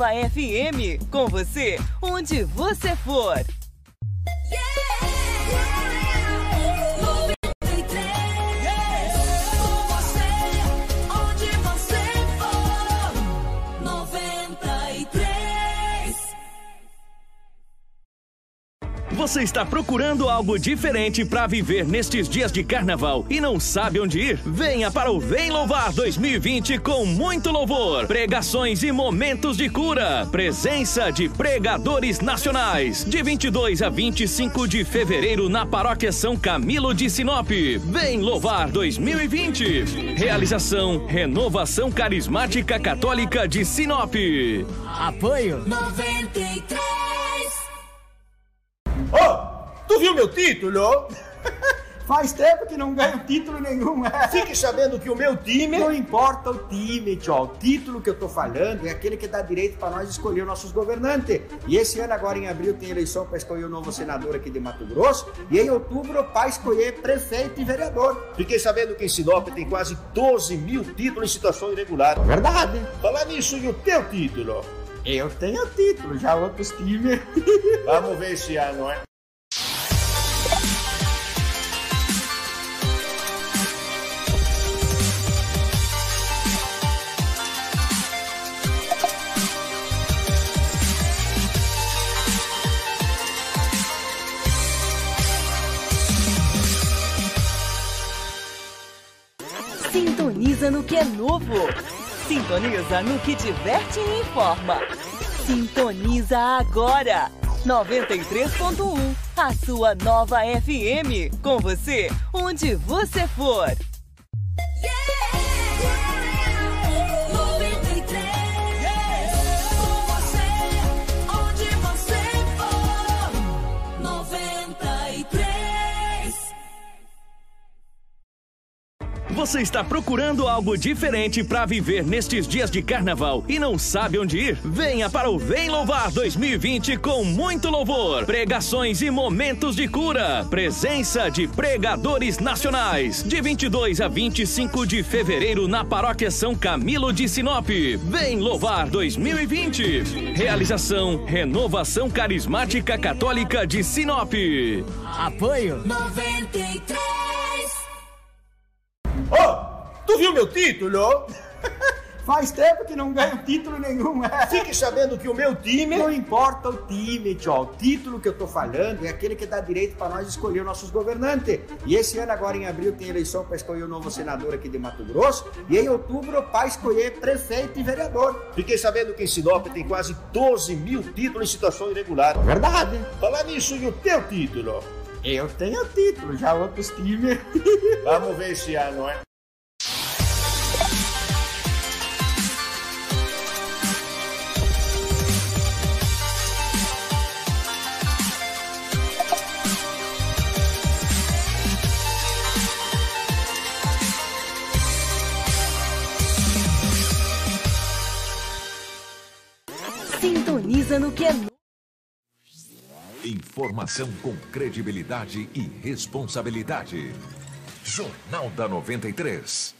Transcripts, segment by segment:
Nova FM. Com você, onde você for. Você está procurando algo diferente para viver nestes dias de carnaval e não sabe onde ir? Venha para o Vem Louvar 2020 com muito louvor, pregações e momentos de cura. Presença de pregadores nacionais. De 22 a 25 de fevereiro na Paróquia São Camilo de Sinop. Vem Louvar 2020. Realização Renovação Carismática Católica de Sinop. Apoio 93 Ô, oh, tu viu meu título? Faz tempo que não ganho título nenhum. É. Fique sabendo que o meu time. Não importa o time, tio. O título que eu tô falando é aquele que dá direito para nós escolher nossos governantes. E esse ano, agora em abril, tem eleição para escolher o novo senador aqui de Mato Grosso. E em outubro, para escolher prefeito e vereador. Fiquei sabendo que em Sinop tem quase 12 mil títulos em situação irregular. Verdade. Falar nisso, e o teu título? Eu tenho título, já outros times. Vamos ver esse ano, é? Sintoniza no que é novo. Sintoniza no que diverte e informa. Sintoniza agora. 93.1, a sua nova FM. Com você, onde você for. Você está procurando algo diferente para viver nestes dias de carnaval e não sabe onde ir? Venha para o Vem Louvar 2020 com muito louvor, pregações e momentos de cura. Presença de pregadores nacionais. De 22 a 25 de fevereiro na Paróquia São Camilo de Sinop. Vem Louvar 2020. Realização Renovação Carismática Católica de Sinop. Apoio 93 Ô, oh, tu viu meu título? Faz tempo que não ganho título nenhum. É. Fique sabendo que o meu time. Não importa o time, tio. O título que eu tô falando é aquele que dá direito para nós escolher nossos governantes. E esse ano, agora em abril, tem eleição para escolher o novo senador aqui de Mato Grosso. E em outubro, para escolher prefeito e vereador. Fiquei sabendo que em Sinop tem quase 12 mil títulos em situação irregular. Verdade. Falar nisso, e o teu título? Eu tenho título, já outros times. Vamos ver esse ano, é? No que é. Informação com credibilidade e responsabilidade. Jornal da 93.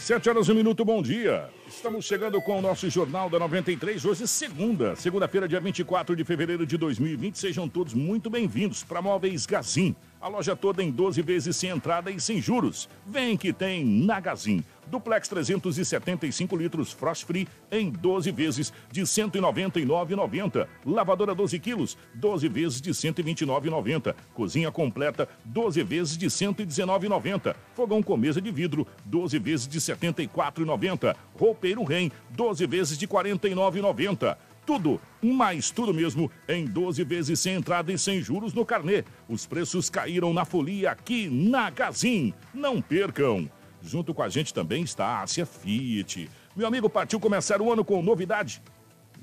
Sete horas e um minuto, bom dia. Estamos chegando com o nosso Jornal da 93, hoje segunda, segunda-feira, dia 24 de fevereiro de 2020. Sejam todos muito bem-vindos para Móveis Gazin. A loja toda em 12 vezes sem entrada e sem juros. Vem que tem na Gazin. Duplex 375 litros Frost Free em 12 vezes de R$ 199,90. Lavadora 12 quilos, 12 vezes de R$ 129,90. Cozinha completa, 12 vezes de R$ 119,90. Fogão com mesa de vidro, 12 vezes de R$ 74,90. Roupeiro Rem, 12 vezes de R$ 49,90 tudo, mais tudo mesmo, em 12 vezes sem entrada e sem juros no carnê. Os preços caíram na folia aqui na Gazin. Não percam! Junto com a gente também está a Ásia Fiat. Meu amigo, partiu começar o ano com novidade.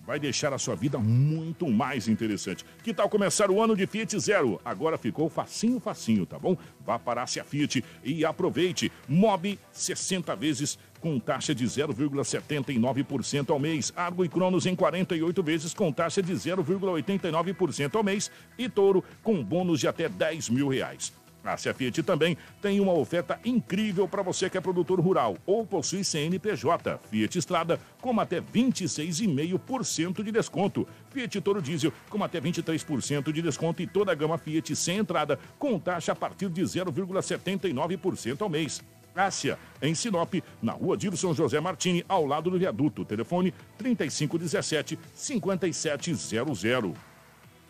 vai deixar a sua vida muito mais interessante. Que tal começar o ano de Fiat Zero? Agora ficou facinho, facinho, tá bom? Vá para a Fiat e aproveite. Mob 60 vezes com taxa de 0,79% ao mês. Argo e Cronos em 48 vezes com taxa de 0,89% ao mês. E Touro com bônus de até 10 mil reais. A Fiat também tem uma oferta incrível para você que é produtor rural ou possui CNPJ. Fiat Estrada com até 26,5% de desconto. Fiat Toro Diesel com até 23% de desconto e toda a gama Fiat sem entrada com taxa a partir de 0,79% ao mês. Ásia, em Sinop, na rua Dilson José Martini, ao lado do viaduto. Telefone 3517 5700.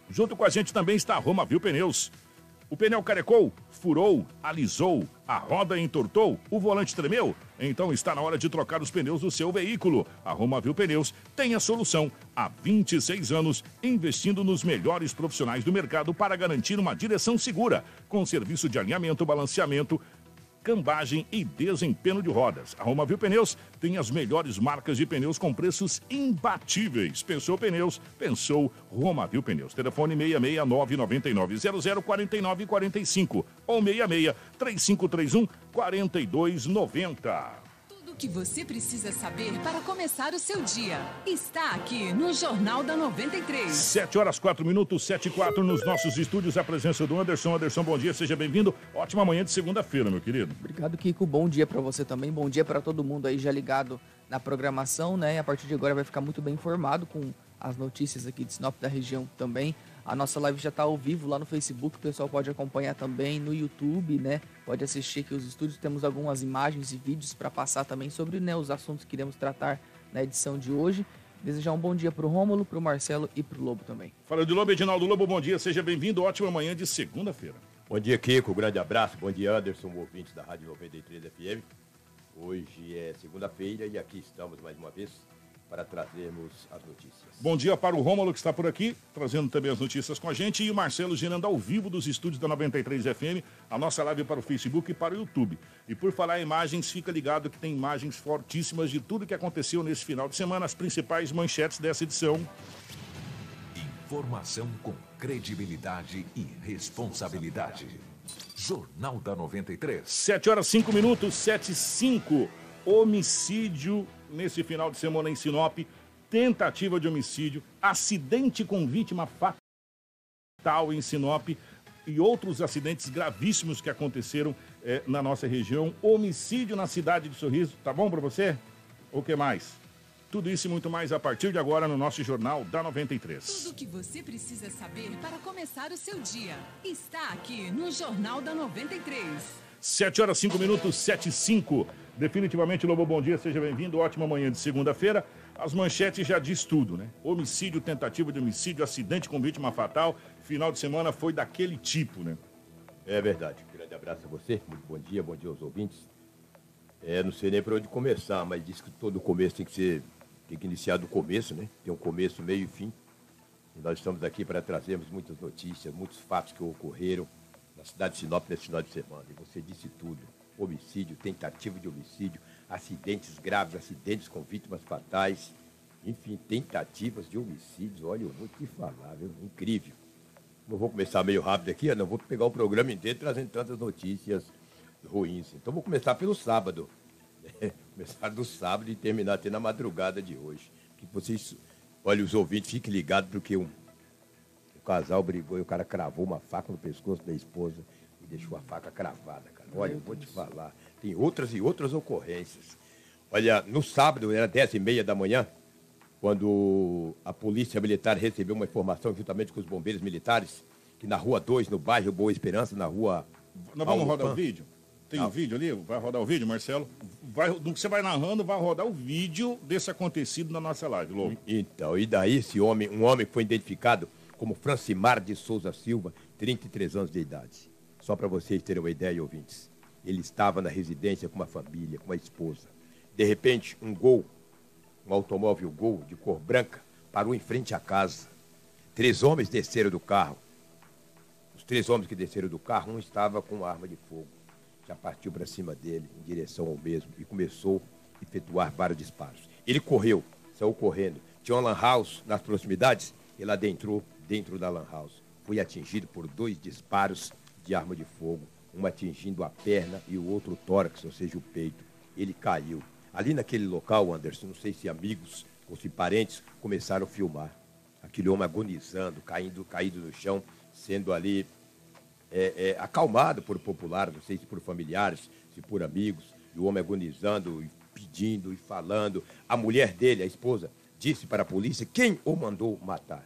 Junto com a gente também está a Roma Viu Pneus. O pneu carecou, furou, alisou, a roda entortou, o volante tremeu? Então está na hora de trocar os pneus do seu veículo. A Roma Viu Pneus tem a solução. Há 26 anos, investindo nos melhores profissionais do mercado para garantir uma direção segura, com serviço de alinhamento, balanceamento, cambagem e desempenho de rodas. A Roma Viu Pneus tem as melhores marcas de pneus com preços imbatíveis. Pensou pneus? Pensou Roma Viu Pneus. Telefone 669 9900 4945 ou 66 3531 4290 que você precisa saber para começar o seu dia. Está aqui no Jornal da 93. 7 horas 4 minutos, 7 e 4 nos nossos estúdios. A presença do Anderson. Anderson, bom dia, seja bem-vindo. Ótima manhã de segunda-feira, meu querido. Obrigado, Kiko. Bom dia para você também. Bom dia para todo mundo aí já ligado na programação, né? E a partir de agora vai ficar muito bem informado com as notícias aqui de Sinop da região também. A nossa live já está ao vivo lá no Facebook, o pessoal pode acompanhar também no YouTube, né? Pode assistir aqui os estúdios, temos algumas imagens e vídeos para passar também sobre né, os assuntos que iremos tratar na edição de hoje. Desejar um bom dia para o Rômulo, para o Marcelo e para o Lobo também. Fala de Lobo, Edinaldo Lobo, bom dia, seja bem-vindo, ótima manhã de segunda-feira. Bom dia, Kiko, grande abraço, bom dia, Anderson, ouvinte da Rádio 93 FM. Hoje é segunda-feira e aqui estamos mais uma vez para trazermos as notícias. Bom dia para o Rômulo que está por aqui, trazendo também as notícias com a gente, e o Marcelo girando ao vivo dos estúdios da 93 FM, a nossa live para o Facebook e para o YouTube. E por falar em imagens, fica ligado que tem imagens fortíssimas de tudo que aconteceu nesse final de semana, as principais manchetes dessa edição. Informação com credibilidade e responsabilidade. Jornal da 93. 7 horas 5 minutos, 7 e 5. Homicídio nesse final de semana em Sinop, tentativa de homicídio, acidente com vítima fatal em Sinop e outros acidentes gravíssimos que aconteceram eh, na nossa região, homicídio na cidade de Sorriso, tá bom para você? O que mais? Tudo isso e muito mais a partir de agora no nosso Jornal da 93. Tudo o que você precisa saber para começar o seu dia está aqui no Jornal da 93. 7 horas 5 minutos, 7 e 5. Definitivamente, Lobo, bom dia, seja bem-vindo. Ótima manhã de segunda-feira. As manchetes já diz tudo, né? Homicídio, tentativa de homicídio, acidente com vítima fatal. Final de semana foi daquele tipo, né? É verdade. Um grande abraço a você. Muito bom dia, bom dia aos ouvintes. É, não sei nem para onde começar, mas diz que todo começo tem que ser, tem que iniciar do começo, né? Tem um começo, meio e fim. E nós estamos aqui para trazermos muitas notícias, muitos fatos que ocorreram na cidade de Sinop nesse final de semana. E você disse tudo homicídio, tentativa de homicídio, acidentes graves, acidentes com vítimas fatais, enfim, tentativas de homicídios. Olha, eu vou te falar, viu? incrível. Não vou começar meio rápido aqui, não vou pegar o programa inteiro trazendo tantas notícias ruins. Então vou começar pelo sábado. começar do sábado e terminar até na madrugada de hoje. Que vocês, olha, os ouvintes, fiquem ligados porque um, um casal brigou e o cara cravou uma faca no pescoço da esposa e deixou a faca cravada. Olha, eu vou te falar. Tem outras e outras ocorrências. Olha, no sábado, era 10 e meia da manhã, quando a polícia militar recebeu uma informação juntamente com os bombeiros militares, que na rua 2, no bairro Boa Esperança, na rua. Nós vamos rodar o vídeo? Tem um vídeo ali? Vai rodar o vídeo, Marcelo? Vai, do que você vai narrando, vai rodar o vídeo desse acontecido na nossa live, Lobo. Então, e daí esse homem, um homem que foi identificado como Francimar de Souza Silva, 33 anos de idade. Só para vocês terem uma ideia, ouvintes. Ele estava na residência com uma família, com uma esposa. De repente, um gol, um automóvel gol de cor branca, parou em frente à casa. Três homens desceram do carro. Os três homens que desceram do carro, um estava com uma arma de fogo. Já partiu para cima dele, em direção ao mesmo, e começou a efetuar vários disparos. Ele correu, saiu correndo, tinha uma lan house nas proximidades, ele adentrou dentro da lan house. Foi atingido por dois disparos de arma de fogo, um atingindo a perna e o outro o tórax, ou seja, o peito. Ele caiu. Ali naquele local, Anderson, não sei se amigos ou se parentes começaram a filmar. Aquele homem agonizando, caindo, caído no chão, sendo ali é, é, acalmado por popular, não sei se por familiares, se por amigos, e o homem agonizando, e pedindo e falando. A mulher dele, a esposa, disse para a polícia quem o mandou matar.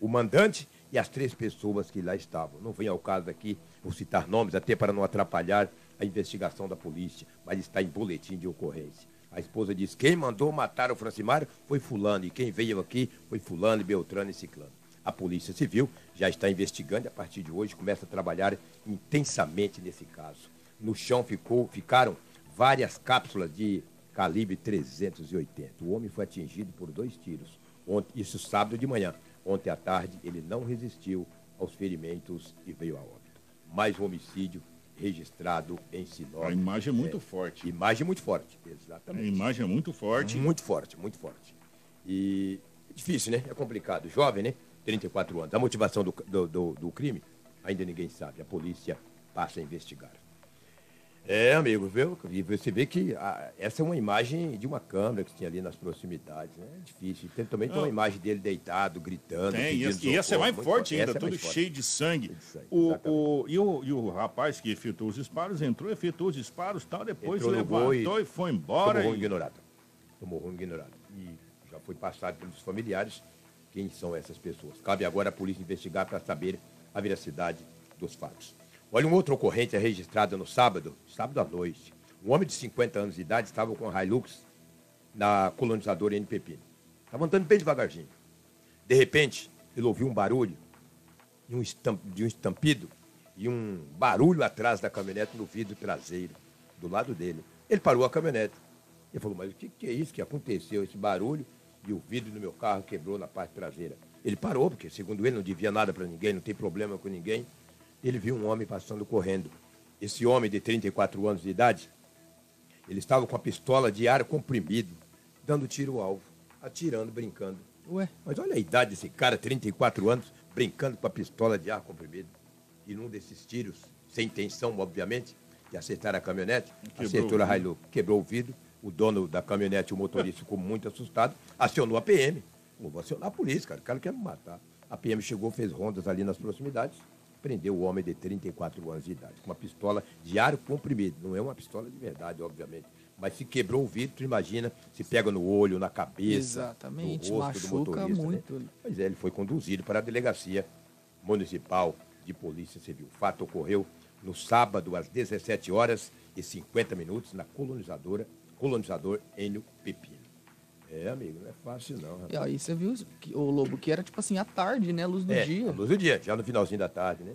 O mandante e as três pessoas que lá estavam. Não vem ao caso aqui por citar nomes, até para não atrapalhar a investigação da polícia, mas está em boletim de ocorrência. A esposa diz: quem mandou matar o Francimário foi Fulano, e quem veio aqui foi Fulano, Beltrano e Ciclano. A Polícia Civil já está investigando e a partir de hoje começa a trabalhar intensamente nesse caso. No chão ficou, ficaram várias cápsulas de calibre 380. O homem foi atingido por dois tiros. Ontem, isso sábado de manhã. Ontem à tarde ele não resistiu aos ferimentos e veio a óbito. Mais um homicídio registrado em Sinop. A imagem é muito é, forte. Imagem muito forte, exatamente. A imagem é muito forte. Muito forte, muito forte. E é difícil, né? É complicado. Jovem, né? 34 anos. A motivação do, do, do, do crime, ainda ninguém sabe. A polícia passa a investigar. É, amigo, viu? E você vê que a, essa é uma imagem de uma câmera que tinha ali nas proximidades, né? É difícil. Tem, também tem uma imagem dele deitado, gritando. Tem, e, essa, e essa é mais forte ainda, tudo é cheio de sangue. De sangue o, o, e, o, e o rapaz que efetuou os disparos entrou, efetuou os disparos tal, depois entrou levantou e, e, foi embora. Tomou e... ignorado. Tomou ruim ignorado. E já foi passado pelos familiares quem são essas pessoas. Cabe agora a polícia investigar para saber a veracidade dos fatos. Olha, um outro ocorrente é registrado no sábado, sábado à noite. Um homem de 50 anos de idade estava com a Hilux na colonizadora N Pepino. Estava andando bem devagarzinho. De repente, ele ouviu um barulho de um, estampido e um barulho atrás da caminhonete no vidro traseiro, do lado dele. Ele parou a caminhonete. Ele falou, mas o que é isso que aconteceu, esse barulho? E o vidro do meu carro quebrou na parte traseira. Ele parou, porque segundo ele não devia nada para ninguém, não tem problema com ninguém ele viu um homem passando correndo. Esse homem de 34 anos de idade, ele estava com a pistola de ar comprimido, dando tiro ao alvo, atirando, brincando. Ué? Mas olha a idade desse cara, 34 anos, brincando com a pistola de ar comprimido. E num desses tiros, sem intenção, obviamente, de acertar a caminhonete, quebrou acertou a Hilux, quebrou o vidro. O dono da caminhonete, o motorista, ficou muito assustado, acionou a PM. Vou acionar a polícia, cara, o cara quer me matar. A PM chegou, fez rondas ali nas proximidades, prendeu o homem de 34 anos de idade, com uma pistola de ar comprimido. Não é uma pistola de verdade, obviamente. Mas se quebrou o vidro, imagina, se pega no olho, na cabeça, Exatamente, no rosto do motorista. Né? Muito. Né? Pois é, ele foi conduzido para a delegacia municipal de polícia civil. O fato ocorreu no sábado, às 17 horas e 50 minutos, na colonizadora, colonizador Enio Pepino. É, amigo, não é fácil não. Rapaz. E aí você viu que, o Lobo que era tipo assim, à tarde, né? Luz do é, dia. luz do dia, já no finalzinho da tarde, né?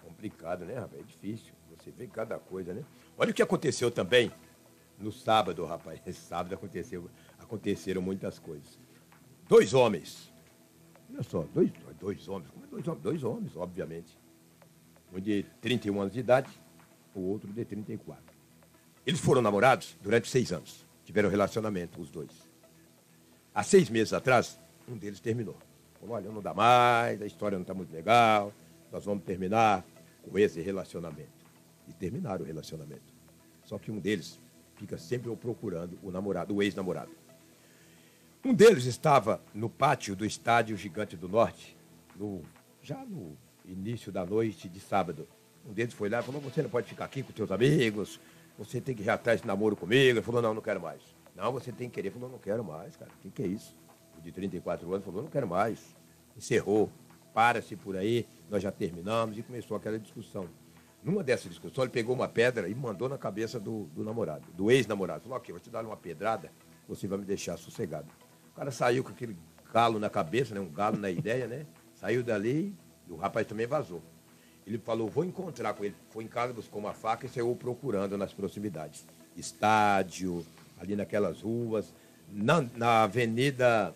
Complicado, né, rapaz? É difícil. Você vê cada coisa, né? Olha o que aconteceu também no sábado, rapaz. Esse sábado aconteceu, aconteceram muitas coisas. Dois homens. Olha só, dois, dois homens. Como é dois homens? Dois homens, obviamente. Um de 31 anos de idade, o outro de 34. Eles foram namorados durante seis anos. Tiveram relacionamento, os dois. Há seis meses atrás, um deles terminou. Falou, olha, não dá mais, a história não está muito legal, nós vamos terminar com esse relacionamento. E terminaram o relacionamento. Só que um deles fica sempre procurando o namorado, o ex-namorado. Um deles estava no pátio do estádio Gigante do Norte, no, já no início da noite de sábado. Um deles foi lá e falou, você não pode ficar aqui com seus amigos, você tem que ir atrás de namoro comigo. Ele falou, não, não quero mais. Não, você tem que querer. Falou, não quero mais, cara. O que, que é isso? O de 34 anos falou, não quero mais. Encerrou. Para-se por aí, nós já terminamos e começou aquela discussão. Numa dessas discussões, ele pegou uma pedra e mandou na cabeça do, do namorado, do ex-namorado. Falou, ok, vou te dar uma pedrada, você vai me deixar sossegado. O cara saiu com aquele galo na cabeça, né? um galo na ideia, né? Saiu dali e o rapaz também vazou. Ele falou, vou encontrar com ele. Foi em casa, buscou uma faca e saiu procurando nas proximidades. Estádio, ali naquelas ruas, na, na avenida,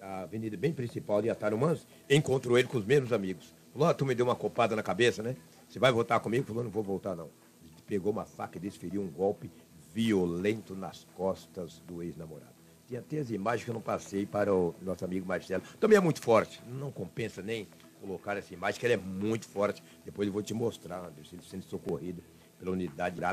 a avenida bem principal de Atarumãs, encontrou ele com os mesmos amigos. Falou, ah, tu me deu uma copada na cabeça, né? Você vai voltar comigo? Falou, não vou voltar não. Ele pegou uma faca e desferiu um golpe violento nas costas do ex-namorado. Tem até as imagens que eu não passei para o nosso amigo Marcelo. Também é muito forte. Não compensa nem colocar essa imagem, que ela é muito forte. Depois eu vou te mostrar, Anderson, sendo socorrido pela unidade lá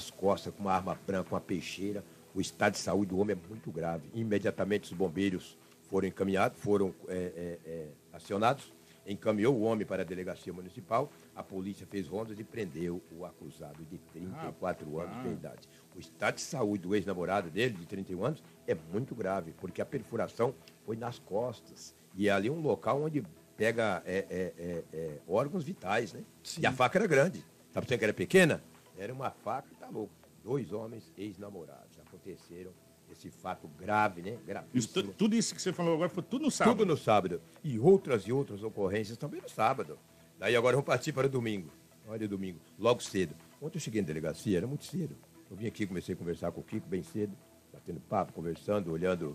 nas costas, com uma arma branca, uma peixeira. O estado de saúde do homem é muito grave. Imediatamente os bombeiros foram encaminhados, foram é, é, é, acionados, encaminhou o homem para a delegacia municipal, a polícia fez rondas e prendeu o acusado de 34 anos de idade. O estado de saúde do ex-namorado dele, de 31 anos, é muito grave, porque a perfuração foi nas costas. E é ali um local onde pega é, é, é, órgãos vitais, né? E a faca era grande. Tá pensando que era pequena? Era uma faca, tá louco. Dois homens ex-namorados. Aconteceram esse fato grave, né? Isso, Gravíssimo. tu- tudo isso que você falou agora foi tudo no sábado. Tudo no sábado. E outras e outras ocorrências também no sábado. Daí agora vamos partir para o domingo. Olha o domingo, logo cedo. Ontem eu cheguei na delegacia, era muito cedo. Eu vim aqui, comecei a conversar com o Kiko bem cedo, batendo papo, conversando, olhando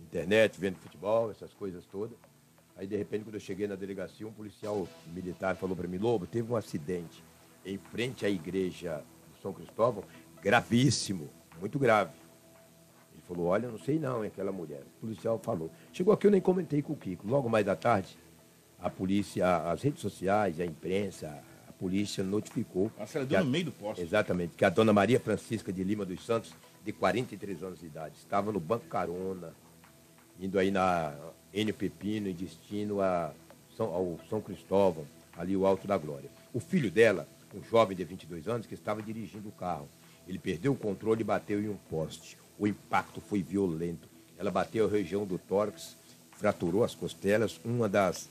internet, vendo futebol, essas coisas todas. Aí, de repente, quando eu cheguei na delegacia, um policial militar falou para mim, Lobo, teve um acidente em frente à igreja de São Cristóvão, gravíssimo, muito grave. Ele falou, olha, não sei não, é aquela mulher. O policial falou. Chegou aqui, eu nem comentei com o Kiko. Logo mais à tarde, a polícia, as redes sociais, a imprensa, a polícia notificou. Deu a- no meio do poste. Exatamente, que a dona Maria Francisca de Lima dos Santos, de 43 anos de idade, estava no banco carona, indo aí na N Pepino em destino a São, ao São Cristóvão, ali o Alto da Glória. O filho dela, um jovem de 22 anos, que estava dirigindo o carro. Ele perdeu o controle e bateu em um poste. O impacto foi violento. Ela bateu a região do tórax, fraturou as costelas, uma das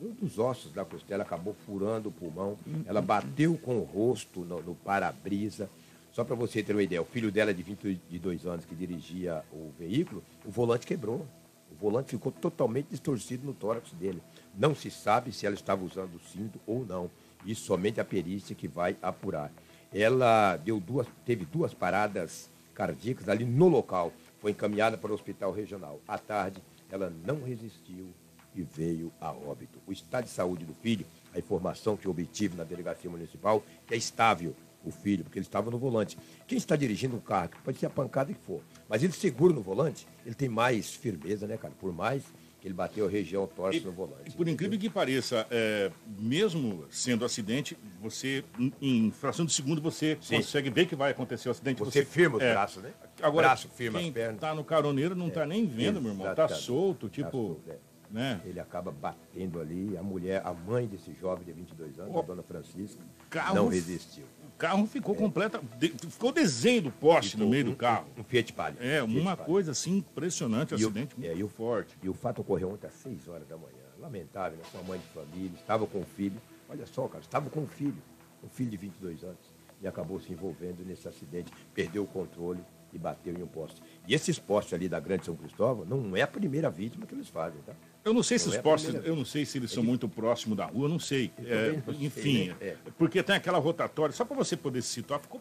um dos ossos da costela acabou furando o pulmão. Ela bateu com o rosto no, no para-brisa. Só para você ter uma ideia, o filho dela de 22 anos que dirigia o veículo, o volante quebrou. O volante ficou totalmente distorcido no tórax dele. Não se sabe se ela estava usando o cinto ou não. Isso somente a perícia que vai apurar. Ela deu duas, teve duas paradas cardíacas ali no local. Foi encaminhada para o hospital regional. À tarde, ela não resistiu e veio a óbito. O estado de saúde do filho, a informação que obtive na delegacia municipal, que é estável o filho, porque ele estava no volante. Quem está dirigindo um carro, pode ser a pancada que for, mas ele seguro no volante, ele tem mais firmeza, né, cara? Por mais ele bateu a região tórax no volante. Por incrível que pareça, é, mesmo sendo acidente, você, em- fração de segundo, você Sim. consegue ver que vai acontecer o acidente. Você firma os é. braços, né? Agora, Braço, firma quem as pernas. tá no caroneiro não tá nem vendo, meu irmão. Tá solto, Tá tipo... solto, é. né? Ele acaba batendo ali, a mulher, a mãe desse jovem de 22 anos, Ó, a dona Francisca, carro- não resistiu. O carro ficou completa... de- ficou desenho do poste Ficou no meio um- do carro. Um Fiat Palio. É, Fiat uma Palio. coisa assim impressionante, E o- acidente é, muito e o- forte. E o fato ocorreu ontem às 6 horas da manhã. Lamentável, né? Sua mãe de família, estava com o filho. Olha só, cara, estava com o filho, um filho de 22 anos. E acabou se envolvendo nesse acidente, perdeu o controle e bateu em um poste. E esses postes ali da Grande São Cristóvão não é a primeira vítima que eles fazem, tá? Eu não sei se Não os é postes, eu não sei se eles são muito próximos da rua, não sei. É, não enfim, né? É. porque tem aquela rotatória, só para você poder se situar, ficou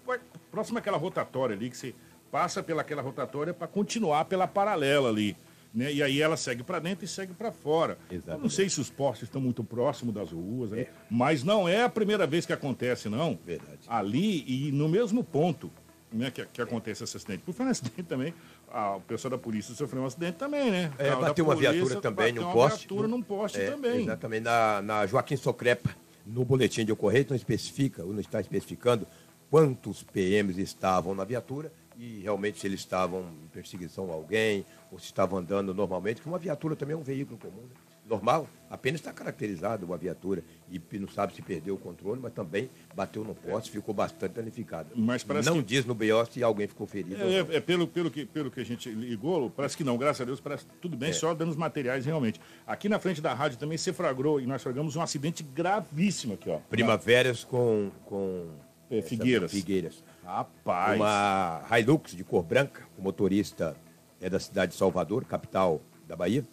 próximo àquela rotatória ali, que você passa pelaquela rotatória para continuar pela paralela ali. Né? E aí ela segue para dentro e segue para fora. Eu não sei se os postes estão muito próximos das ruas, ali, mas não é a primeira vez que acontece, não. Verdade. Ali e no mesmo ponto né, que, que acontece esse acidente. Por falar em acidente também, a, o pessoal da polícia sofreu um acidente também, né? É, Carro bateu uma polícia, viatura também bateu num uma poste. viatura num poste É, também. Exatamente, na, na Joaquim Socrepa, no boletim de ocorrência, não especifica, ou não está especificando quantos PMs estavam na viatura e realmente se eles estavam em perseguição a alguém ou se estavam andando normalmente, que uma viatura também é um veículo comum, né? Normal, apenas está caracterizado uma viatura e não sabe se perdeu o controle, mas também bateu no poste, ficou bastante danificado. Mas não que- diz no BO se alguém ficou ferido. não. É, é pelo, pelo, que, pelo que a gente ligou, parece que não, graças a Deus, parece tudo bem, É. só danos materiais realmente. Aqui na frente da rádio também se flagrou e nós flagramos um acidente gravíssimo aqui, ó. Primaveras com, com É, Figueiras. Figueiras. Rapaz. Uma Hilux de cor branca, o motorista é da cidade de Salvador, capital da Bahia,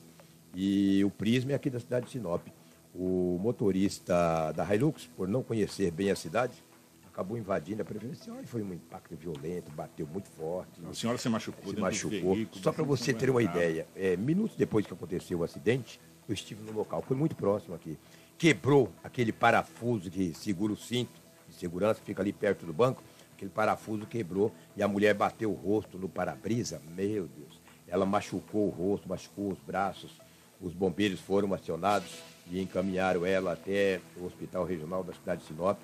e o Prisma é aqui da cidade de Sinop. O motorista da Hilux, por não conhecer bem a cidade, acabou invadindo a preferencial e foi um impacto violento, bateu muito forte. A senhora se machucou Se machucou. veículo, Só para você ter uma ideia, é, minutos depois que aconteceu o acidente, eu estive no local, foi muito próximo aqui. Quebrou aquele parafuso que segura o cinto de segurança, que fica ali perto do banco, aquele parafuso quebrou e a mulher bateu o rosto no para-brisa. Meu Deus. Ela machucou o rosto, machucou os braços. Os bombeiros foram acionados e encaminharam ela até o Hospital Regional da cidade de Sinop.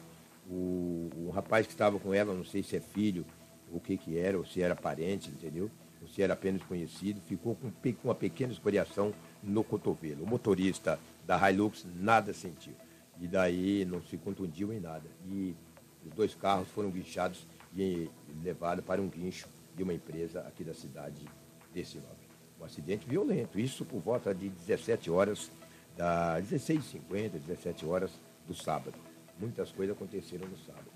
O, o rapaz que estava com ela, não sei se é filho, o que que era, ou se era parente, entendeu? Ou se era apenas conhecido, ficou com, com uma pequena escoriação no cotovelo. O motorista da Hilux nada sentiu. E daí não se contundiu em nada. E os dois carros foram guinchados e levados para um guincho de uma empresa aqui da cidade de Sinop. Um acidente violento, isso por volta de 17 horas, da 16h50, 17 horas do sábado. Muitas coisas aconteceram no sábado.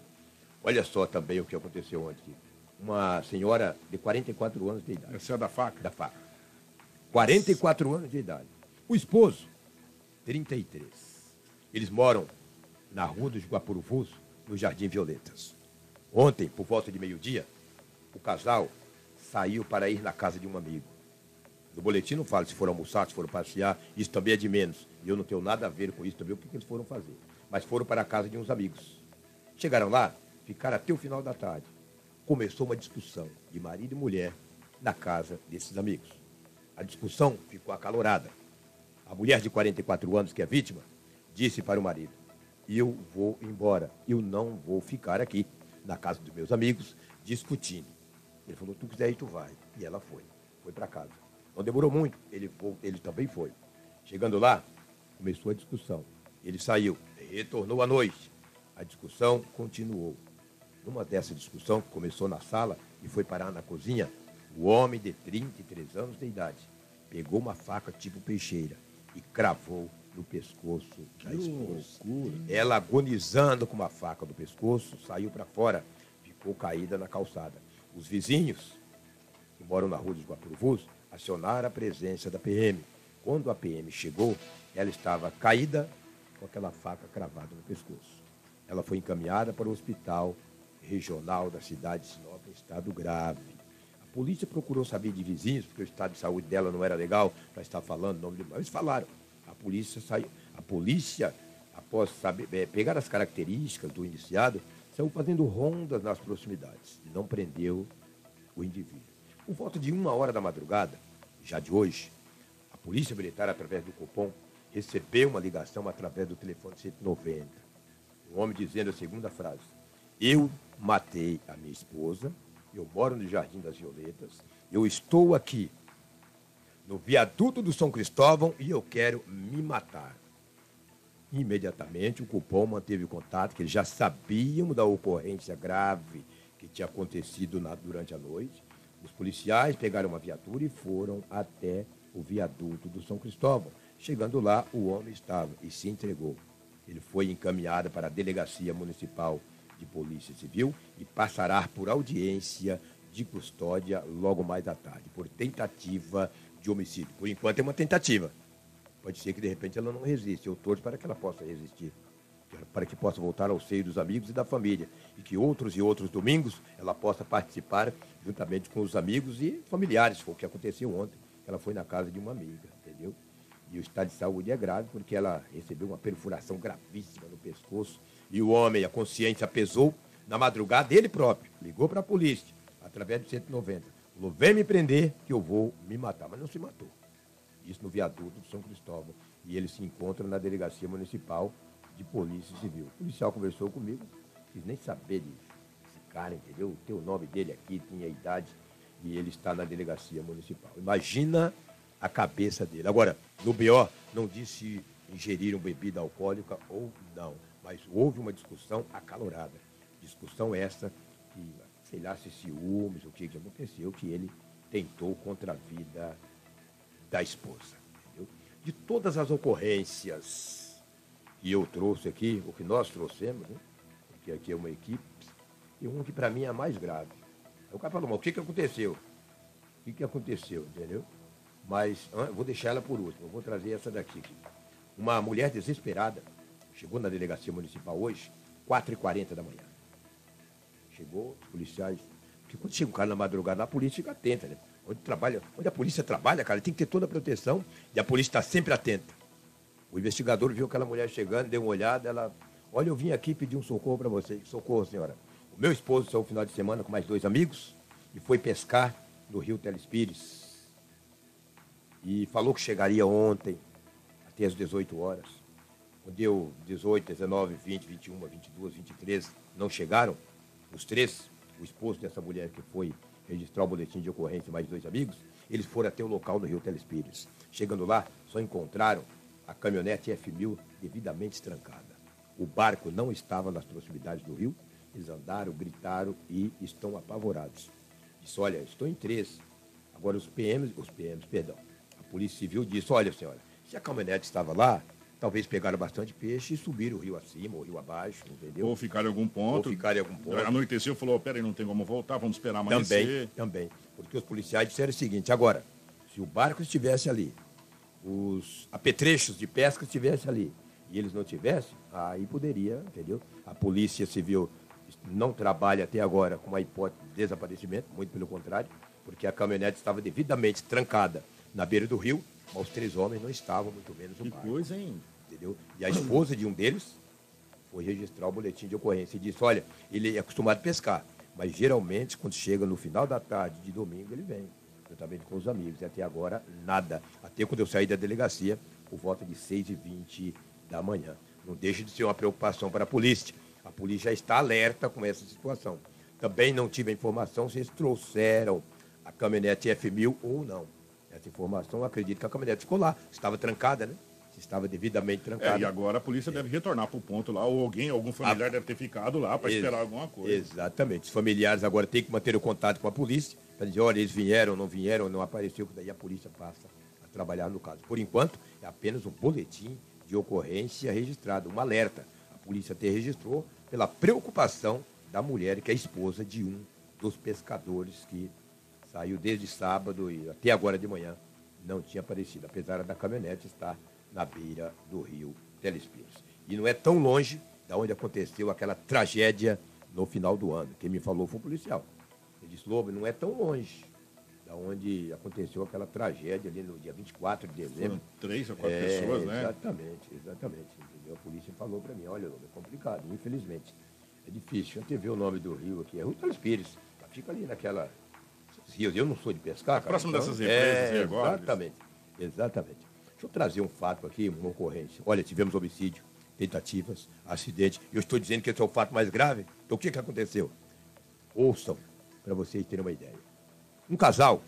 Olha só também o que aconteceu ontem. Uma senhora de 44 anos de idade. Essa é da faca? Da faca. 44 anos de idade. O esposo, 33. Eles moram na rua do Guapuruvuso, no Jardim Violetas. Ontem, por volta de meio-dia, o casal saiu para ir na casa de um amigo. No boletim não fala se foram almoçar, se foram passear, isso também é de menos. E eu não tenho nada a ver com isso também, o que eles foram fazer. Mas foram para a casa de uns amigos. Chegaram lá, ficaram até o final da tarde. Começou uma discussão de marido e mulher na casa desses amigos. A discussão ficou acalorada. A mulher de 44 anos, que é vítima, disse para o marido: Eu vou embora, eu não vou ficar aqui na casa dos meus amigos discutindo. Ele falou: Tu quiser tu vai. E ela foi, foi para casa. Não demorou muito, ele, ele também foi. Chegando lá, começou a discussão. Ele saiu, retornou à noite. A discussão continuou. Numa dessa discussão, que começou na sala e foi parar na cozinha, o homem de 33 anos de idade pegou uma faca tipo peixeira e cravou no pescoço da esposa. Ela agonizando com uma faca no pescoço, saiu para fora, ficou caída na calçada. Os vizinhos, que moram na rua dos Guapuruvus, acionaram a presença da PM. Quando a PM chegou, ela estava caída com aquela faca cravada no pescoço. Ela foi encaminhada para o hospital regional da cidade de Sinop, em estado grave. A polícia procurou saber de vizinhos, porque o estado de saúde dela não era legal para estar falando nome de. Mas falaram. A polícia saiu. A polícia, após saber, eh, pegar as características do indiciado, saiu fazendo rondas nas proximidades e não prendeu o indivíduo. Por volta de uma hora da madrugada, já de hoje, a Polícia Militar, através do Copom, recebeu uma ligação através do telefone 190. Um homem dizendo a segunda frase: Eu matei a minha esposa, eu moro no Jardim das Violetas, eu estou aqui no viaduto do São Cristóvão e eu quero me matar. Imediatamente o Cupom manteve contato, que eles já sabiam da ocorrência grave que tinha acontecido na- durante a noite. Os policiais pegaram uma viatura e foram até o viaduto do São Cristóvão. Chegando lá, o homem estava e se entregou. Ele foi encaminhado para a Delegacia Municipal de Polícia Civil e passará por audiência de custódia logo mais à tarde, por tentativa de homicídio. Por enquanto é uma tentativa. Pode ser que de repente ela não resista. Eu torço para que ela possa resistir. Para que possa voltar ao seio dos amigos e da família. E que outros e outros domingos ela possa participar juntamente com os amigos e familiares. Foi o que aconteceu ontem. Ela foi na casa de uma amiga, entendeu? E o estado de saúde é grave porque ela recebeu uma perfuração gravíssima no pescoço. E o homem, a consciência pesou na madrugada ele próprio. Ligou para a polícia, através do 190. Falou, vem me prender que eu vou me matar. Mas não se matou. Isso no viaduto de São Cristóvão. E ele se encontra na delegacia municipal de polícia civil. O policial conversou comigo, quis nem saber disso. Esse cara, entendeu? Tem o nome dele aqui, tinha idade, e ele está na delegacia municipal. Imagina a cabeça dele. Agora, no BO, não disse se ingeriram bebida alcoólica ou não, mas houve uma discussão acalorada. Discussão essa que, sei lá, se ciúmes, o que que aconteceu, que ele tentou contra a vida da esposa. entendeu? De todas as ocorrências que eu trouxe aqui, o que nós trouxemos, né? porque aqui é uma equipe, e um que para mim é mais grave. Aí o cara falou, mas o que, que aconteceu? O que, que aconteceu, entendeu? Mas vou deixar ela por último, vou trazer essa daqui. aqui. Uma mulher desesperada chegou na delegacia municipal hoje, 4h40 da manhã. Chegou, os policiais. Porque quando chega um cara na madrugada, a polícia fica atenta, né? Onde, trabalha, onde a polícia trabalha, cara, tem que ter toda a proteção e a polícia está sempre atenta. O investigador viu aquela mulher chegando, deu uma olhada, ela. Olha, eu vim aqui pedir um socorro para você. Socorro, senhora. O meu esposo saiu no final de semana com mais dois amigos e foi pescar no rio Telespires. E falou que chegaria ontem, até às 18 horas. Quando deu 18, 19, 20, 21, 22, 23, não chegaram, os três, o esposo dessa mulher que foi registrar o boletim de ocorrência mais dois amigos, eles foram até o local do rio Telespires. Chegando lá, só encontraram a caminhonete F1000 devidamente estrancada. O barco não estava nas proximidades do rio, eles andaram, gritaram e estão apavorados. Disse, olha, estou em três. Agora os PMs, os PMs, perdão, a Polícia Civil disse, olha senhora, se a caminhonete estava lá, talvez pegaram bastante peixe e subiram o rio acima, ou o rio abaixo, entendeu? Ou ficaram em algum ponto. Ou ficaram em algum ponto. Anoiteceu, falou, peraí, não tem como voltar, vamos esperar Também, amanhecer. também. Porque os policiais disseram o seguinte, agora, se o barco estivesse ali, os apetrechos de pesca estivessem ali, e eles não tivessem, aí poderia, entendeu? A Polícia Civil não trabalha até agora com uma hipótese de desaparecimento, muito pelo contrário, porque a caminhonete estava devidamente trancada na beira do rio, mas os três homens não estavam, muito menos o Que barco. coisa, hein? Entendeu? E a esposa de um deles foi registrar o boletim de ocorrência e disse, olha, ele é acostumado a pescar, mas geralmente quando chega no final da tarde de domingo ele vem, juntamente com os amigos. E até agora, nada. Até quando eu saí da delegacia, por volta de 6h20 da manhã. Não deixa de ser uma preocupação para a polícia. A polícia já está alerta com essa situação. Também não tive a informação se eles trouxeram a caminhonete F1000 ou não. Essa informação, eu acredito que a caminhonete ficou lá. Estava trancada, né? Estava devidamente trancada. É, e agora a polícia deve retornar para o ponto lá, ou alguém, algum familiar deve ter ficado lá para esperar alguma coisa. Exatamente. Os familiares agora têm que manter o contato com a polícia para dizer, olha, eles vieram, não vieram, não apareceu, que daí a polícia passa a trabalhar no caso. Por enquanto, é apenas um boletim de ocorrência registrado, um alerta. A polícia até registrou pela preocupação da mulher, que é esposa de um dos pescadores que saiu desde sábado e até agora de manhã não tinha aparecido, apesar da caminhonete estar na beira do rio Telespires. E não é tão longe da onde aconteceu aquela tragédia no final do ano. Quem me falou foi o policial. Ele disse, Lobo, não é tão longe da onde aconteceu aquela tragédia ali no dia 24 de dezembro. Foram três ou quatro É, pessoas, né? Exatamente, exatamente. entendeu? A polícia falou para mim, olha, Lobo, é complicado, infelizmente. É difícil. Deixa eu até ver o nome do rio aqui. É Rio Telespires. Fica ali naquela... rios. Eu não sou de pescar, cara. próximo então, dessas empresas é, agora, Exatamente, exatamente. Deixa eu trazer um fato aqui, uma ocorrência. Olha, tivemos homicídio, tentativas, acidente. Eu estou dizendo que esse é o fato mais grave. Então o que, que aconteceu? Ouçam, para vocês terem uma ideia. Um casal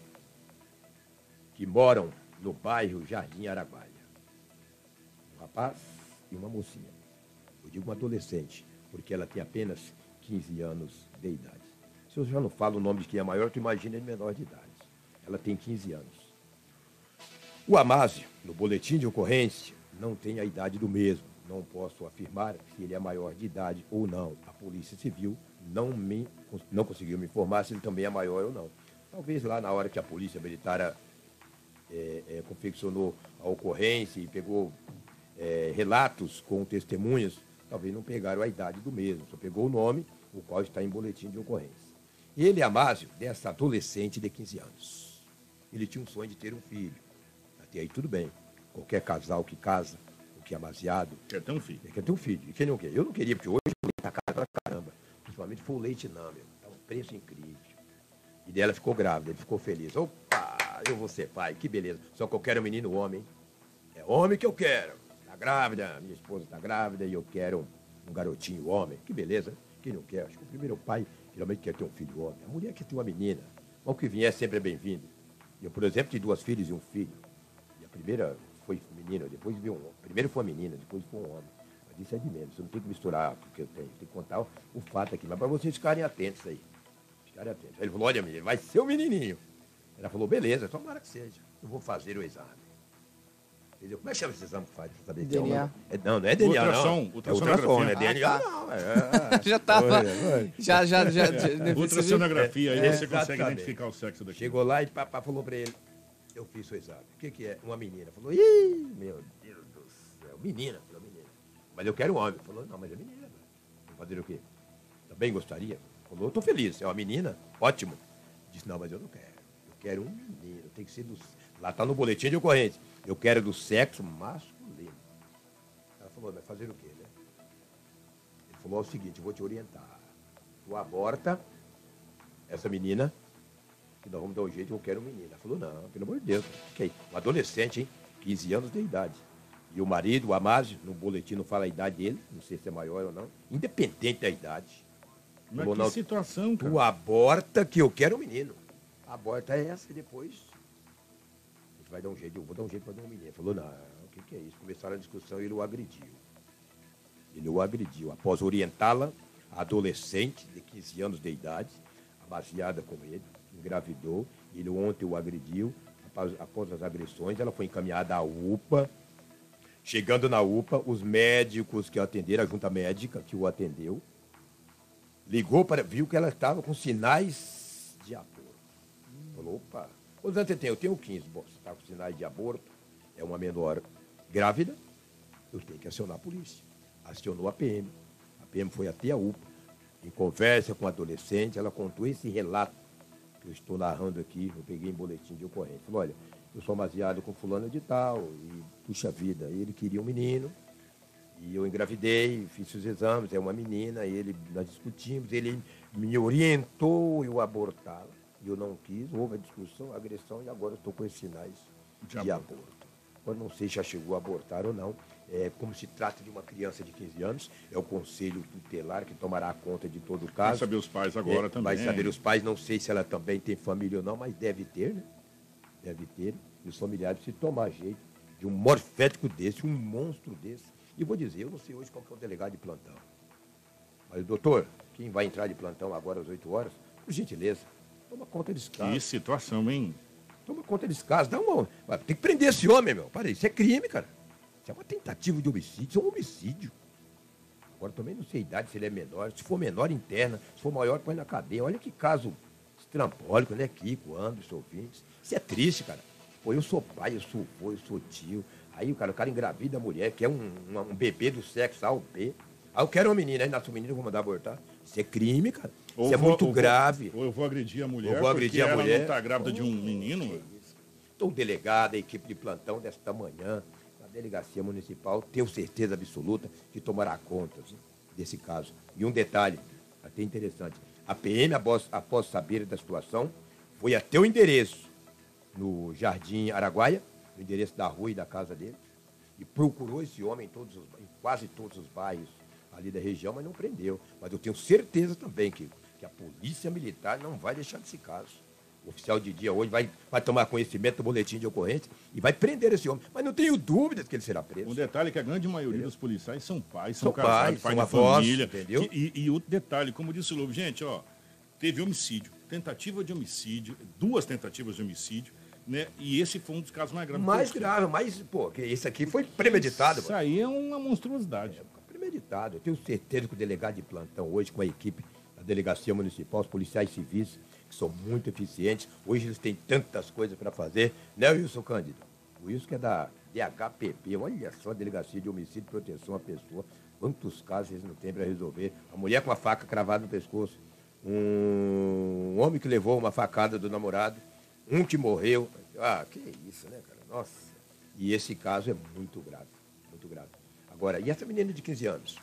que moram no bairro Jardim Araguaia. Um rapaz e uma mocinha. Eu digo uma adolescente, porque ela tem apenas 15 anos de idade. Se eu já não falo o nome de quem é maior, tu imagina ele menor de idade. Ela tem 15 anos. O Amásio, no boletim de ocorrência, não tem a idade do mesmo. Não posso afirmar se ele é maior de idade ou não. A Polícia Civil não, me, não conseguiu me informar se ele também é maior ou não. Talvez lá na hora que a Polícia Militar é, é, confeccionou a ocorrência e pegou é, relatos com testemunhas, talvez não pegaram a idade do mesmo, só pegou o nome, o qual está em boletim de ocorrência. Ele, Amásio, dessa adolescente de 15 anos. Ele tinha um sonho de ter um filho. Até aí tudo bem. Qualquer casal que casa, ou que é amaziado, Quer ter um filho. quer ter um filho. E quem não quer? Eu não queria, porque hoje o leite tá caro pra caramba. Foi o leite não, meu. Tá um preço incrível. E dela ficou grávida, ele ficou feliz. Opa, eu vou ser pai, que beleza. Só que eu quero um menino homem. É homem que eu quero. Tá grávida, minha esposa tá grávida e eu quero um garotinho homem. Que beleza. Quem não quer? Acho que o primeiro pai geralmente quer ter um filho homem. A mulher quer ter uma menina. Mas o que vier sempre é bem-vindo. Eu, por exemplo, tive duas filhas e um filho. E a primeira foi menina, depois veio um homem. Primeiro foi uma menina, depois foi um homem. Mas isso é de menos. Você não tem que misturar o que eu tenho. Tem que contar o, o fato aqui. Mas para vocês ficarem atentos aí. Ficarem atentos. Aí ele falou, olha, menino, vai ser o menininho. Ela falou, beleza, tomara que seja. Eu vou fazer o exame. Entendeu? Como é que chama esse exame que faz para saber que é um DNA. homem? É, não, não é DNA, Ultrassom, não. É ultrassonografia. ultrassom, não é Ah, DNA, tá. não. É, Já tava. Olha, olha. Já, já, já. já É, Ultrassonografia, aí É, você consegue exatamente. identificar o sexo daqui. Chegou lá e papá falou pra ele, eu fiz o exame. O que, que é? Uma menina. Falou, ih, meu Deus do céu. Menina. Mas eu quero um homem. Falou, não, mas é menina. Vou fazer o quê? Também gostaria? Falou, tô feliz. É uma menina? Ótimo. Disse, não, mas eu não quero. Eu quero um menino. Tem que ser do... Lá tá no boletim de ocorrência. Eu quero do sexo masculino. Ela falou, vai fazer o quê, né? Ele falou, é o seguinte, vou te orientar. tu aborta essa menina, que nós vamos dar um jeito, eu quero menina. Ela falou, não, pelo amor de Deus, que isso? Um adolescente, hein? 15 anos de idade. E o marido, o Amásio, no boletim não fala a idade dele, não sei se é maior ou não, independente da idade. Mas Falou, que situação, cara. Tu aborta que eu quero um menino. Aborta essa e depois. A gente vai dar um jeito, eu vou dar um jeito para dar um menino. Ele falou, não, o que, que é isso? Começaram a discussão e ele o agrediu. Ele o agrediu. Após orientá-la, adolescente de 15 anos de idade, baseada com ele, engravidou, ele ontem o agrediu. Após, após as agressões, ela foi encaminhada à UPA. Chegando na UPA, os médicos que atenderam, a junta médica que o atendeu, ligou para. viu que ela estava com sinais de aborto. Falou, opa, quantos anos você tem? Eu tenho 15. Bom, você está com sinais de aborto, é uma menor grávida, eu tenho que acionar a polícia. Acionou a PM. A PM foi até a UPA. Em conversa com a adolescente, ela contou esse relato que eu estou narrando aqui, eu peguei em boletim de ocorrência. Falou, olha, eu sou baseado com fulano de tal, e puxa vida, ele queria um menino, e eu engravidei, fiz os exames, é uma menina, e ele, nós discutimos, ele me orientou eu abortá-la. E eu não quis, houve a discussão, a agressão, e agora eu estou com esses sinais de, aborto. Eu não sei se já chegou a abortar ou não. É, como se trata de uma criança de 15 anos, é o conselho tutelar que tomará conta de todo o caso. Vai saber os pais agora É, também. Vai saber os pais, não sei se ela também tem família ou não, mas deve ter, né? Deve ter. E os familiares se tomar jeito de um morfético desse, um monstro desse. E vou dizer, eu não sei hoje qual que é o delegado de plantão. Mas, doutor, quem vai entrar de plantão agora às 8 horas, por gentileza, toma conta desse caso. Que situação, hein? Toma conta desse caso. Dá uma... Tem que prender esse homem, meu. Para isso é crime, cara. Isso é uma tentativa de homicídio, isso é um homicídio. Agora também não sei a idade, se ele é menor. Se for menor, interna. Se for maior, põe na cadeia. Olha que caso estrambólico, né, Kiko, Anderson, ouvintes. Isso é triste, cara. Pô, eu sou pai, eu sou avô, eu sou tio. Aí o cara, o cara engravida a mulher, quer um, um, um bebê do sexo A ou B. Aí eu quero uma menina, aí nasce um menino, eu vou mandar abortar. Isso é crime, cara. Ou Isso é vou- muito ou vou- grave. Ou eu vou agredir a mulher, Eu vou agredir a mulher. não tá grávida de um menino. Então, o delegado, a equipe de plantão desta manhã, na delegacia municipal, tenho certeza absoluta que tomará conta desse caso. E um detalhe, até interessante: a PM, após, após saber da situação, foi até o endereço, no Jardim Araguaia, no endereço da rua e da casa dele, e procurou esse homem em, todos os- em quase todos os bairros ali da região, mas não prendeu. Mas eu tenho certeza também que, que a polícia militar não vai deixar desse caso. O oficial de dia hoje vai, vai tomar conhecimento do boletim de ocorrência e vai prender esse homem. Mas não tenho dúvidas que ele será preso. Um detalhe é que a grande maioria dos policiais são pais, são, São casados, pais, pai são de avós, família. entendeu? Que- e, e outro detalhe, como disse o Lobo, gente, ó, teve homicídio, tentativa de homicídio, duas tentativas de homicídio, né? E esse foi um dos casos mais graves. Mais grave, mais, pô, que esse aqui foi premeditado. Isso aí é uma monstruosidade. premeditado. Eu tenho certeza que o delegado de plantão hoje, com a equipe da Delegacia Municipal, os policiais civis, que são muito eficientes, hoje eles têm tantas coisas para fazer, né, Wilson Cândido? O Wilson que é da DHPP, olha só, Delegacia de Homicídio e Proteção à Pessoa, quantos casos eles não têm para resolver. A mulher com a faca cravada no pescoço, um homem que levou uma facada do namorado, um que morreu. Ah, que isso, né, cara? Nossa. E esse caso é muito grave, muito grave. Agora, e essa menina de 15 anos?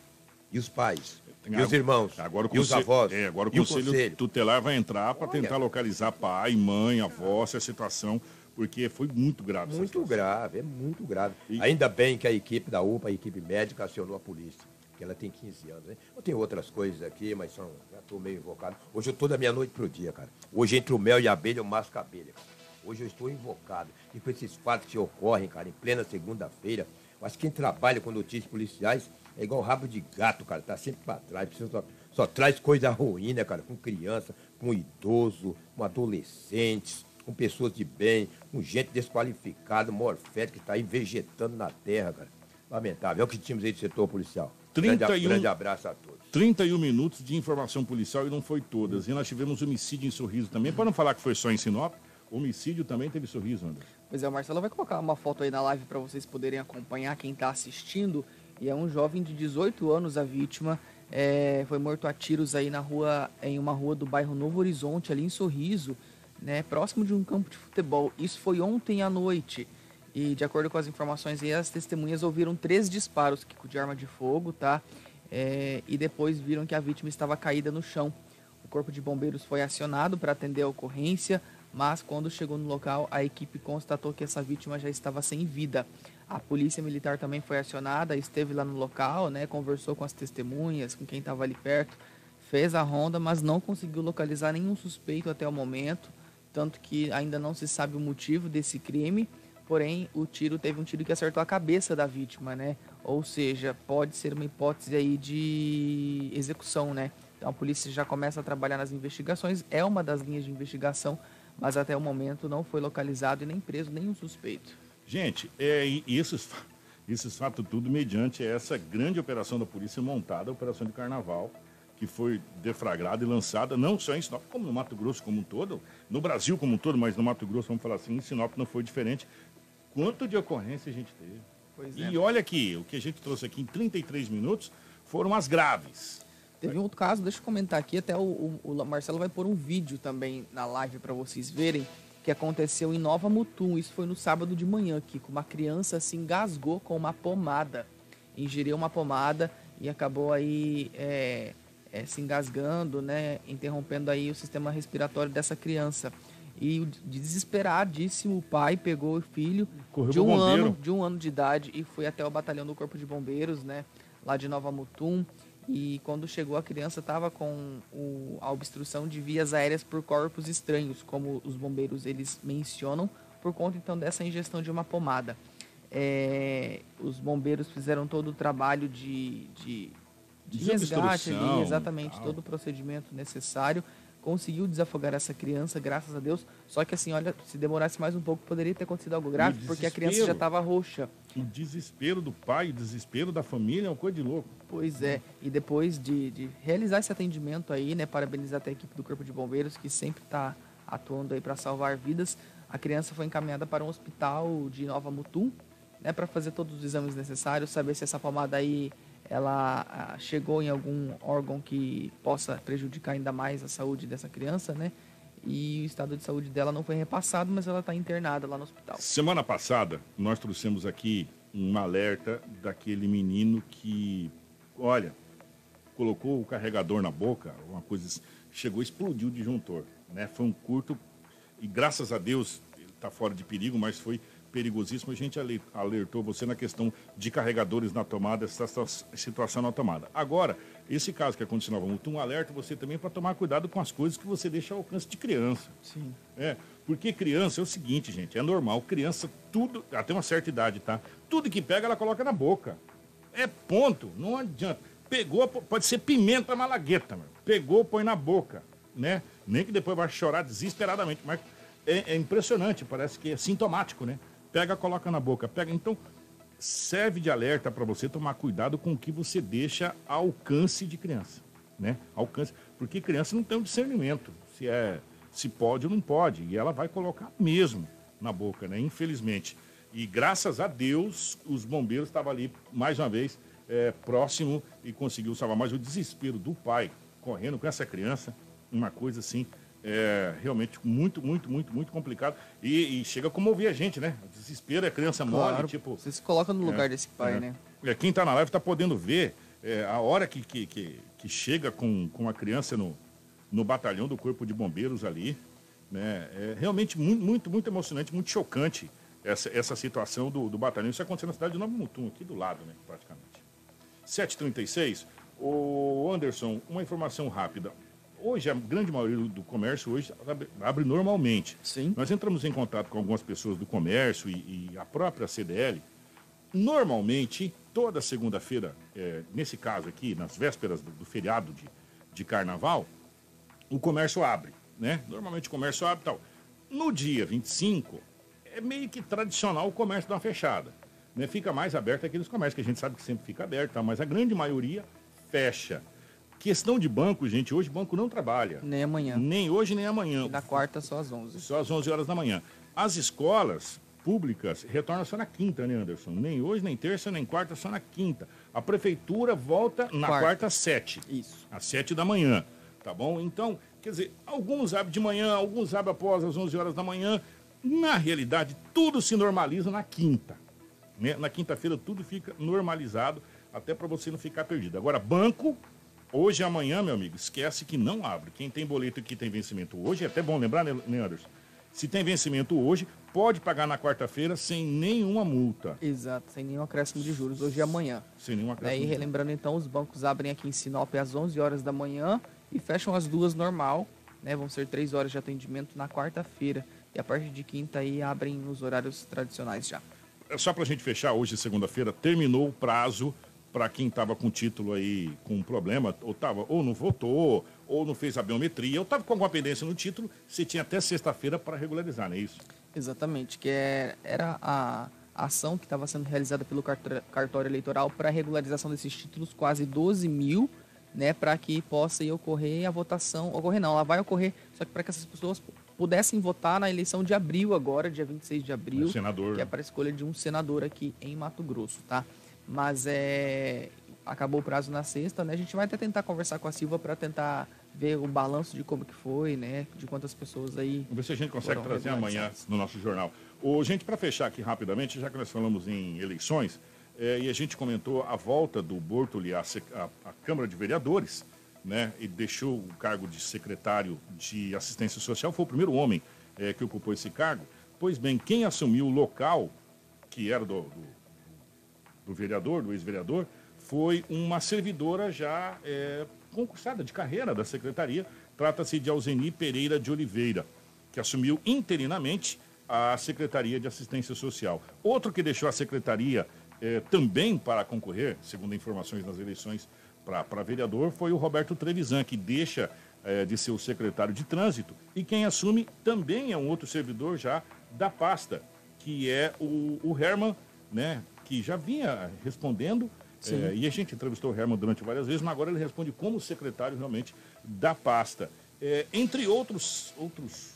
E os pais? E os irmãos? Agora o e os conselho- avós? É, agora o e conselho, tutelar vai entrar para tentar localizar pai, mãe, avó, essa situação, porque foi muito grave. Muito grave, é muito grave. Ainda bem que a equipe da UPA, a equipe médica, acionou a polícia, porque ela tem 15 anos. Né? Eu tenho outras coisas aqui, mas são, já estou meio invocado. Hoje eu estou da meia-noite para o dia, cara. Hoje entre o mel e a abelha, eu masco a abelha. Hoje eu estou invocado. E com esses fatos que ocorrem, cara, em plena segunda-feira, eu acho que quem trabalha com notícias policiais é igual rabo de gato, cara. Tá sempre para trás. Só, só traz coisa ruim, né, cara? Com criança, com idoso, com adolescentes, com pessoas de bem, com gente desqualificada, morfética, que está aí vegetando na terra, cara. Lamentável. É o que tínhamos aí do setor policial. Grande, a- 31 grande abraço a todos. 31 minutos de informação policial e não foi todas. E nós tivemos homicídio em Sorriso também. Para não falar que foi só em Sinop, homicídio também teve Sorriso, André. Pois é, o Marcelo vai colocar uma foto aí na live para vocês poderem acompanhar quem está assistindo. E é um jovem de 18 anos, a vítima. é, foi morto a tiros aí na rua, em uma rua do bairro Novo Horizonte, ali em Sorriso, né, próximo de um campo de futebol. Isso foi ontem à noite. E de acordo com as informações as testemunhas ouviram três disparos de arma de fogo, tá? É, e depois viram que a vítima estava caída no chão. Corpo de Bombeiros foi acionado para atender a ocorrência, mas quando chegou no local, a equipe constatou que essa vítima já estava sem vida. A polícia militar também foi acionada, esteve lá no local, né, conversou com as testemunhas, com quem estava ali perto, fez a ronda, mas não conseguiu localizar nenhum suspeito até o momento, tanto que ainda não se sabe o motivo desse crime. Porém, o tiro teve um tiro que acertou a cabeça da vítima, né? Ou seja, pode ser uma hipótese aí de execução, né? Então a polícia já começa a trabalhar nas investigações, é uma das linhas de investigação, mas até o momento não foi localizado e nem preso nenhum suspeito. Gente, é, esses, esses fatos tudo mediante essa grande operação da polícia montada, a Operação de Carnaval, que foi deflagrada e lançada não só em Sinop, como no Mato Grosso como um todo, no Brasil como um todo, mas no Mato Grosso, vamos falar assim, em Sinop não foi diferente. Quanto de ocorrência a gente teve? Pois e é. olha aqui, o que a gente trouxe aqui em 33 minutos foram as graves. Teve um outro caso, deixa eu comentar aqui, até o, o- o Marcelo vai pôr um vídeo também na live para vocês verem, que aconteceu em Nova Mutum, isso foi no sábado de manhã aqui, com uma criança se engasgou com uma pomada, ingeriu uma pomada e acabou aí é, é, se engasgando, né, interrompendo aí o sistema respiratório dessa criança. E o desesperadíssimo pai pegou o filho Correu de um ano, de um ano de idade e foi até o batalhão do Corpo de Bombeiros, né, lá de Nova Mutum. E quando chegou a criança estava com o- a obstrução de vias aéreas por corpos estranhos, como os bombeiros eles mencionam, por conta então dessa ingestão de uma pomada. É, os bombeiros fizeram todo o trabalho de, de, de resgate ali, exatamente, tal. todo o procedimento necessário. Conseguiu desafogar essa criança, graças a Deus. Só que assim, olha, se demorasse mais um pouco, poderia ter acontecido algo grave, porque a criança já estava roxa. O desespero do pai, o desespero da família é uma coisa de louco. Pois é, e depois de, de realizar esse atendimento aí, né, parabenizar até a equipe do Corpo de Bombeiros, que sempre está atuando aí para salvar vidas, a criança foi encaminhada para um hospital de Nova Mutum, né, para fazer todos os exames necessários, saber se essa pomada aí, ela ah, chegou em algum órgão que possa prejudicar ainda mais a saúde dessa criança, né, e o estado de saúde dela não foi repassado, mas ela está internada lá no hospital. Semana passada, nós trouxemos aqui um alerta daquele menino que, olha, colocou o carregador na boca, uma coisa, chegou, explodiu o disjuntor, né? Foi um curto e graças a Deus está fora de perigo, mas foi perigosíssimo. A gente ale- alertou você na questão de carregadores na tomada, essa situa- situação na tomada. Agora, esse caso que aconteceu na Nova Mutum, um alerta você também para tomar cuidado com as coisas que você deixa ao alcance de criança. Sim. É, porque criança é o seguinte, gente, é normal, criança, tudo, até uma certa idade, tá? Tudo que pega, ela coloca na boca. É ponto, não adianta. Pegou, pode ser pimenta malagueta, meu. Pegou, põe na boca, né? Nem que depois vai chorar desesperadamente, mas é, é impressionante, parece que é sintomático, né? Pega, coloca na boca, pega, então serve de alerta para você tomar cuidado com o que você deixa ao alcance de criança, né? Alcance, porque criança não tem o discernimento se é se pode ou não pode, e ela vai colocar mesmo na boca, né? Infelizmente. E graças a Deus, os bombeiros estavam ali mais uma vez é, próximo e conseguiu salvar. Mas o desespero do pai correndo com essa criança, uma coisa assim, é, realmente muito, muito, muito, muito complicado. E, e chega a comover a gente, né? Desespero, a criança mole, Claro, tipo. você se coloca no lugar desse pai, é. né? É, Quem está na live está podendo ver é, a hora que, que, que, que chega com, com a criança no, no batalhão do Corpo de Bombeiros ali. Né? É realmente muito, muito, muito emocionante, muito chocante essa, essa situação do, do batalhão. Isso aconteceu na cidade de Nova Mutum, aqui do lado, né, praticamente. 7h36, o Anderson, uma informação rápida. Hoje, a grande maioria do- comércio hoje abre, abre normalmente. Sim. Nós entramos em contato com algumas pessoas do comércio e, e a própria CDL. Normalmente, toda segunda-feira, é, nesse caso aqui, nas vésperas do, do feriado de, de carnaval, o comércio abre, né? Normalmente o comércio abre e tal. No dia 25, é meio que tradicional o comércio dar uma fechada. Né? Fica mais aberto aqueles comércios que a gente sabe que sempre fica aberto, tá? mas a grande maioria fecha. Questão de banco, gente, hoje banco não trabalha. Nem amanhã. Nem hoje, nem amanhã. E na quarta só às 11. Só às 11 horas da manhã. As escolas públicas retornam só na quinta, né, Anderson? Nem hoje, nem terça, nem quarta, só na quinta. A prefeitura volta na Quarta. quarta às sete. Isso. Às sete da manhã, tá bom? Então, quer dizer, alguns abrem de manhã, alguns abrem após as 11 horas da manhã. Na realidade, tudo se normaliza na quinta. Né? Na quinta-feira tudo fica normalizado, até para você não ficar perdido. Agora, banco, Hoje e amanhã, meu amigo, esquece que não abre. Quem tem boleto que tem vencimento hoje, é até bom lembrar, né, né, Anderson? Se tem vencimento hoje, pode pagar na quarta-feira sem nenhuma multa. Exato, sem nenhum acréscimo de juros, hoje e amanhã. Sem nenhum Né, acréscimo. E relembrando então, os bancos abrem aqui em Sinop às 11 horas da manhã e fecham às duas normal, né? Vão ser três horas de atendimento na quarta-feira. E a partir de quinta aí abrem nos horários tradicionais já. É só pra gente fechar, hoje, segunda-feira, terminou o prazo para quem estava com título aí com um problema, ou, tava, ou não votou, ou não fez a biometria, ou estava com alguma pendência no título, você tinha até sexta-feira para regularizar, não é isso? Exatamente, que é, era a ação que estava sendo realizada pelo cartório eleitoral para regularização desses títulos, quase 12 mil, né, para que possa ocorrer a votação. Ocorrer não, ela vai ocorrer, só que para que essas pessoas pudessem votar na eleição de abril agora, dia 26 de abril, O senador, que é para a escolha de um senador aqui em Mato Grosso, tá? Mas é acabou o prazo na sexta, né? A gente vai até tentar conversar com a Silva para tentar ver o balanço de como que foi, né? De quantas pessoas aí Vamos ver se a gente consegue trazer amanhã no nosso jornal. Ô, gente, para fechar aqui rapidamente, já que nós falamos em eleições, eh, e a gente comentou a volta do Bortoli à, à- à Câmara de Vereadores, né? E deixou o cargo de secretário de assistência social, foi o primeiro homem eh, que ocupou esse cargo. Pois bem, quem assumiu o local, que era do, do, do vereador, do ex-vereador, foi uma servidora já eh, concursada de carreira da secretaria. Trata-se de Alzeni Pereira de Oliveira, que assumiu interinamente a Secretaria de Assistência Social. Outro que deixou a secretaria eh, também para concorrer, segundo informações nas eleições para vereador, foi o Roberto Trevisan, que deixa eh, de ser o secretário de trânsito. E quem assume também é um outro servidor já da pasta, que é o, o Herman, né, que já vinha respondendo. Eh, e a gente entrevistou o Herman durante várias vezes, mas agora ele responde como secretário realmente da pasta. Eh, entre outros, outros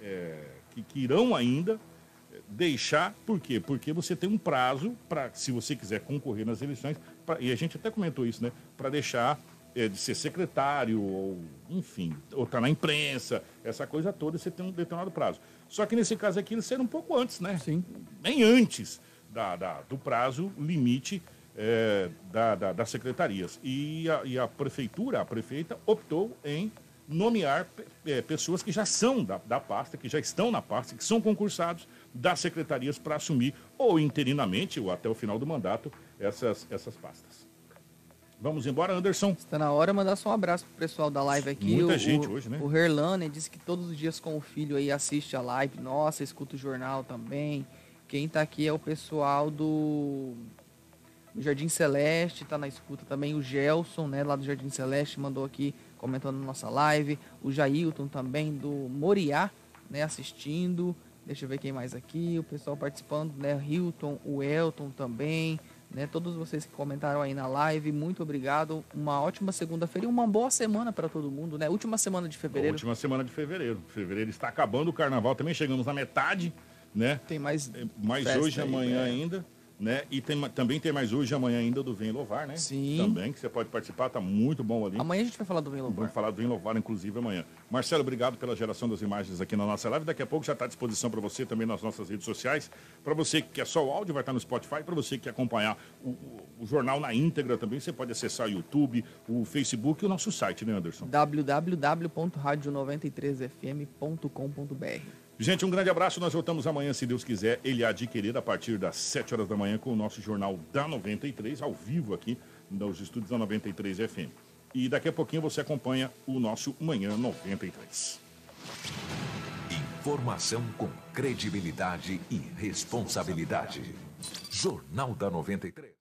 eh, que, que irão ainda deixar, por quê? Porque você tem um prazo para, se você quiser concorrer nas eleições, pra- e a gente até comentou isso, né? Para deixar de ser secretário, ou enfim, ou estar na imprensa, essa coisa toda, você tem um determinado prazo. Só que nesse caso aqui, eles serão um pouco antes, né? Sim. Bem antes da, da- do prazo limite eh, da, da- das secretarias. E a, e a prefeitura, a prefeita, optou em nomear eh, pessoas que já são da, da pasta, que já estão na pasta, que são concursados das secretarias para assumir, ou interinamente, ou até o final do mandato, essas, essas pastas. Vamos embora, Anderson? Está na hora de mandar só um abraço pro pessoal da live aqui. Muita O- gente o, hoje, né? O Herlane disse que todos os dias com o filho aí assiste a live. Nossa, escuta o jornal também. Quem tá aqui é o pessoal do, do Jardim Celeste, tá na escuta também. O Gelson, né, lá do Jardim Celeste, mandou aqui comentando na nossa live. O Jailton também, do Moriá, né, assistindo. Deixa eu ver quem mais aqui. O pessoal participando, né? Hilton, o Elton também. Né, todos vocês que comentaram aí na live, muito obrigado. Uma ótima segunda-feira e uma boa semana para todo mundo, né? Última semana de fevereiro. última semana de fevereiro. Fevereiro está acabando o carnaval, também chegamos na metade, né? Tem mais mais festa hoje e aí, amanhã é. ainda, né? E tem, também tem mais hoje e amanhã ainda do Vem Louvar, né? Sim. Também, que você pode participar, tá muito bom ali. Amanhã a gente vai falar do Vem Louvar. Vamos falar do Vem Louvar, inclusive, amanhã. Marcelo, obrigado pela geração das imagens aqui na nossa live. Daqui a pouco já está à disposição para você também nas nossas redes sociais. Para você que quer só o áudio, vai estar no Spotify. Para você que quer acompanhar o, o- o jornal na íntegra também, você pode acessar o YouTube, o Facebook e o nosso site, né, Anderson? www.radio93fm.com.br Gente, um grande abraço. Nós voltamos amanhã, se Deus quiser. Ele querer, a partir das 7 horas da manhã, com o nosso jornal da 93, ao vivo aqui nos estúdios da 93 FM. E daqui a pouquinho você acompanha o nosso Manhã 93. Informação com credibilidade e responsabilidade. Jornal da 93.